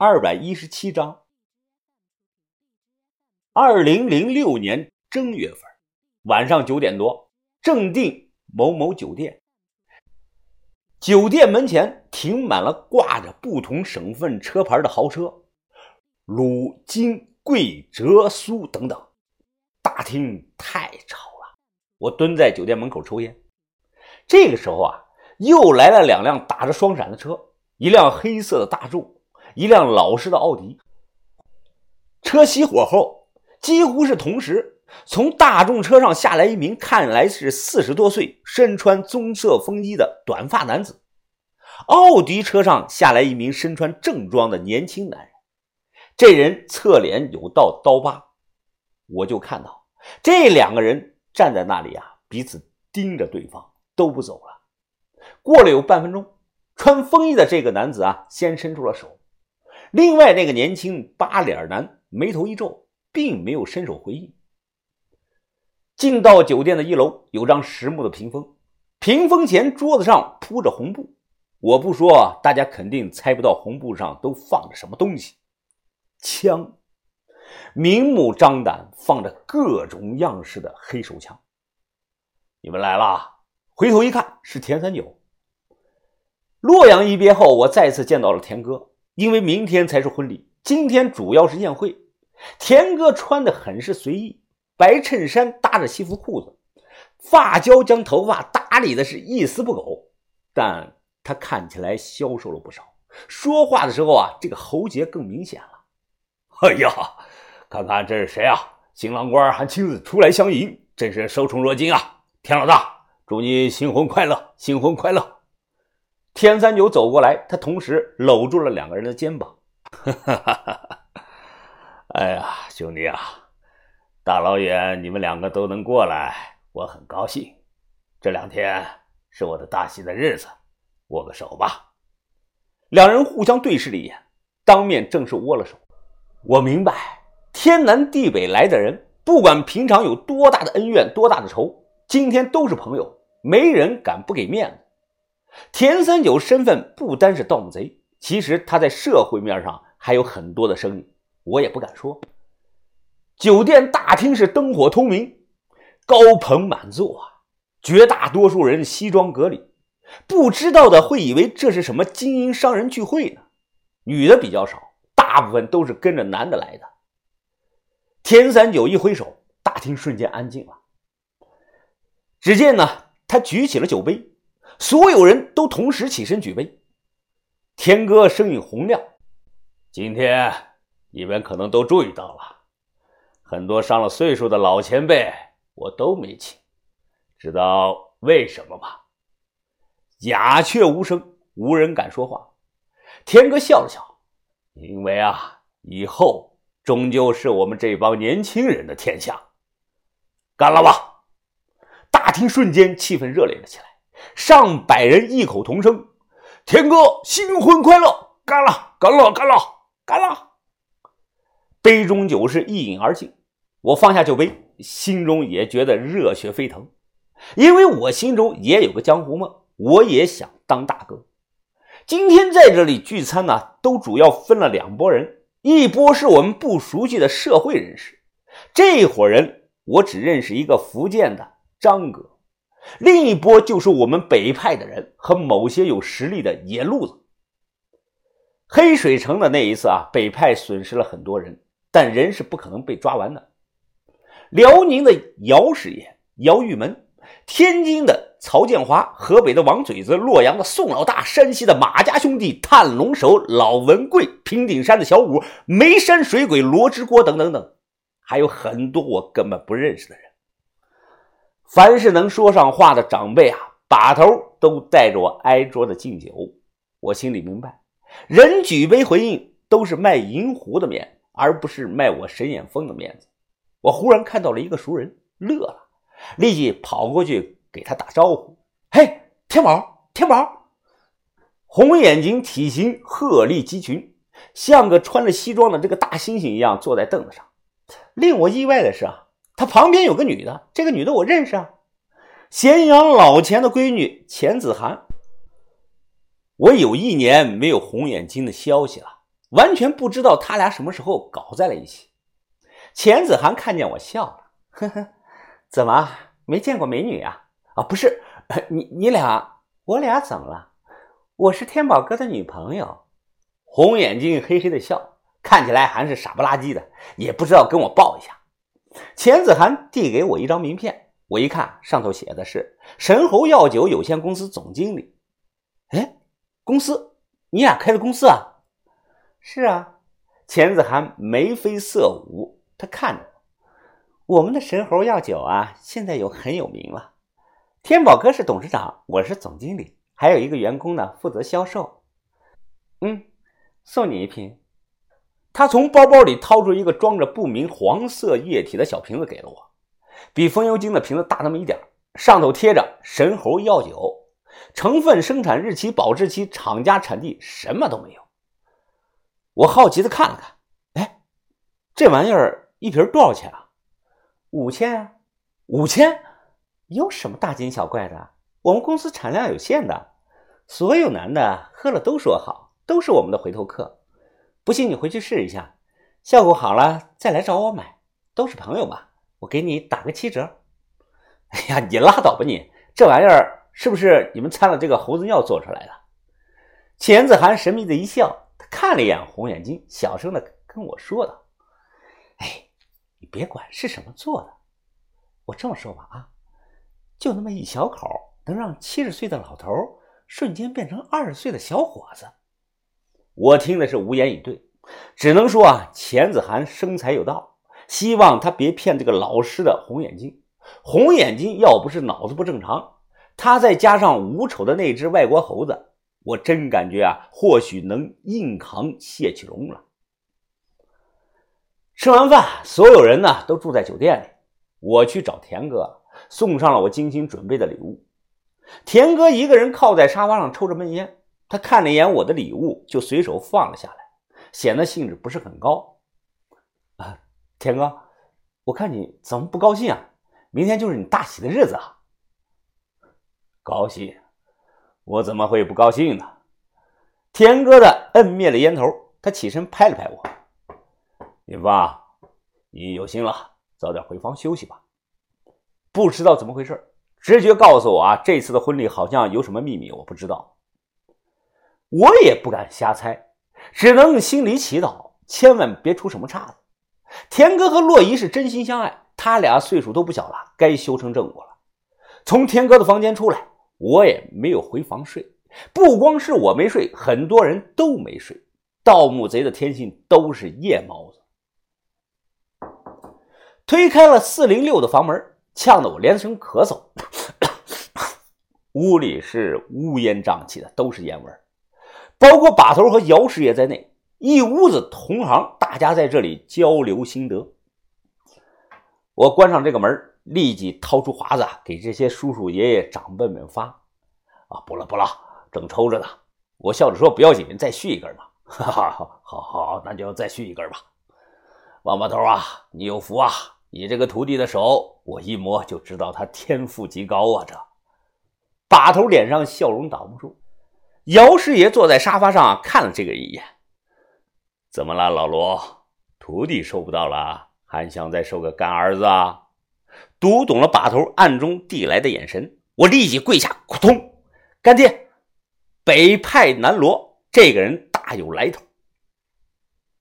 二百一十七章。二零零六年正月份，晚上九点多，正定某某酒店。酒店门前停满了挂着不同省份车牌的豪车，鲁、金、贵、浙、苏等等。大厅太吵了，我蹲在酒店门口抽烟。这个时候啊，又来了两辆打着双闪的车，一辆黑色的大众，一辆老式的奥迪。车熄火后，几乎是同时，从大众车上下来一名看来是四十多岁、身穿棕色风衣的短发男子；奥迪车上下来一名身穿正装的年轻男人。这人侧脸有道刀疤，我就看到这两个人站在那里啊，彼此盯着对方。都不走了。过了有半分钟，穿风衣的这个男子啊，先伸出了手。另外那个年轻八脸男眉头一皱，并没有伸手回应。进到酒店的一楼，有张实木的屏风，屏风前桌子上铺着红布。我不说，大家肯定猜不到红布上都放着什么东西。枪，明目张胆放着各种样式的黑手枪。你们来了。回头一看，是田三九。洛阳一别后，我再次见到了田哥。因为明天才是婚礼，今天主要是宴会。田哥穿的很是随意，白衬衫搭着西服裤子，发胶将头发打理的是一丝不苟。但他看起来消瘦了不少，说话的时候啊，这个喉结更明显了。哎呀，看看这是谁啊？新郎官还亲自出来相迎，真是受宠若惊啊！田老大。祝你新婚快乐，新婚快乐！天三九走过来，他同时搂住了两个人的肩膀。哎呀，兄弟啊，大老远你们两个都能过来，我很高兴。这两天是我的大喜的日子，握个手吧。两人互相对视了一眼，当面正式握了手。我明白，天南地北来的人，不管平常有多大的恩怨，多大的仇，今天都是朋友。没人敢不给面子。田三九身份不单是盗墓贼，其实他在社会面上还有很多的生意，我也不敢说。酒店大厅是灯火通明，高朋满座啊，绝大多数人西装革履，不知道的会以为这是什么精英商人聚会呢。女的比较少，大部分都是跟着男的来的。田三九一挥手，大厅瞬间安静了。只见呢。他举起了酒杯，所有人都同时起身举杯。天哥声音洪亮：“今天你们可能都注意到了，很多上了岁数的老前辈我都没请，知道为什么吗？”鸦雀无声，无人敢说话。天哥笑了笑：“因为啊，以后终究是我们这帮年轻人的天下。干了吧！”大厅瞬间气氛热烈了起来，上百人异口同声：“天哥新婚快乐！干了，干了，干了，干了！”杯中酒是一饮而尽，我放下酒杯，心中也觉得热血沸腾，因为我心中也有个江湖梦，我也想当大哥。今天在这里聚餐呢，都主要分了两拨人，一波是我们不熟悉的社会人士，这伙人我只认识一个福建的。张哥，另一波就是我们北派的人和某些有实力的野路子。黑水城的那一次啊，北派损失了很多人，但人是不可能被抓完的。辽宁的姚师爷姚玉门，天津的曹建华，河北的王嘴子，洛阳的宋老大，山西的马家兄弟探龙手老文贵，平顶山的小五，眉山水鬼罗之国等等等，还有很多我根本不认识的人。凡是能说上话的长辈啊，把头都带着我挨桌的敬酒。我心里明白，人举杯回应都是卖银壶的面，而不是卖我沈眼峰的面子。我忽然看到了一个熟人，乐了，立即跑过去给他打招呼：“嘿，天宝，天宝！”红眼睛，体型鹤立鸡群，像个穿着西装的这个大猩猩一样坐在凳子上。令我意外的是啊。他旁边有个女的，这个女的我认识啊，咸阳老钱的闺女钱子涵。我有一年没有红眼睛的消息了，完全不知道他俩什么时候搞在了一起。钱子涵看见我笑了，呵呵，怎么没见过美女啊？啊，不是，你你俩，我俩怎么了？我是天宝哥的女朋友。红眼睛嘿嘿的笑，看起来还是傻不拉几的，也不知道跟我抱一下。钱子涵递给我一张名片，我一看，上头写的是神猴药酒有限公司总经理。哎，公司？你俩开的公司啊？是啊。钱子涵眉飞色舞，他看着我，们的神猴药酒啊，现在有很有名了。天宝哥是董事长，我是总经理，还有一个员工呢，负责销售。嗯。送你一瓶。他从包包里掏出一个装着不明黄色液体的小瓶子给了我，比风油精的瓶子大那么一点，上头贴着“神猴药酒”，成分、生产日期、保质期、厂家、产地什么都没有。我好奇的看了看，哎，这玩意儿一瓶多少钱啊？五千啊，五千？有什么大惊小怪的？我们公司产量有限的，所有男的喝了都说好。都是我们的回头客，不信你回去试一下，效果好了再来找我买，都是朋友嘛，我给你打个七折。哎呀，你拉倒吧你，这玩意儿是不是你们掺了这个猴子尿做出来的？钱子涵神秘的一笑，他看了一眼红眼睛，小声的跟我说道：“哎，你别管是什么做的，我这么说吧啊，就那么一小口，能让七十岁的老头瞬间变成二十岁的小伙子。”我听的是无言以对，只能说啊，钱子涵生财有道，希望他别骗这个老师的红眼睛。红眼睛要不是脑子不正常，他再加上无丑的那只外国猴子，我真感觉啊，或许能硬扛谢启荣了。吃完饭，所有人呢都住在酒店里，我去找田哥，送上了我精心准备的礼物。田哥一个人靠在沙发上抽着闷烟。他看了一眼我的礼物，就随手放了下来，显得兴致不是很高。啊，田哥，我看你怎么不高兴啊？明天就是你大喜的日子啊！高兴？我怎么会不高兴呢？田哥的摁灭了烟头，他起身拍了拍我：“云芳，你有心了，早点回房休息吧。”不知道怎么回事，直觉告诉我啊，这次的婚礼好像有什么秘密，我不知道。我也不敢瞎猜，只能心里祈祷，千万别出什么岔子。田哥和洛伊是真心相爱，他俩岁数都不小了，该修成正果了。从田哥的房间出来，我也没有回房睡。不光是我没睡，很多人都没睡。盗墓贼的天性都是夜猫子。推开了四零六的房门，呛得我连声咳嗽。屋里是乌烟瘴气的，都是烟味儿。包括把头和姚师爷在内，一屋子同行，大家在这里交流心得。我关上这个门，立即掏出华子给这些叔叔爷爷长辈们发。啊，不了不了，正抽着呢。我笑着说：“不要紧，再续一根吧。”哈哈，好好，那就再续一根吧。王八头啊，你有福啊！你这个徒弟的手，我一摸就知道他天赋极高啊！这把头脸上笑容挡不住。姚师爷坐在沙发上看了这个一眼，怎么了，老罗？徒弟收不到了，还想再收个干儿子啊？读懂了把头暗中递来的眼神，我立即跪下，扑通！干爹，北派南罗这个人大有来头。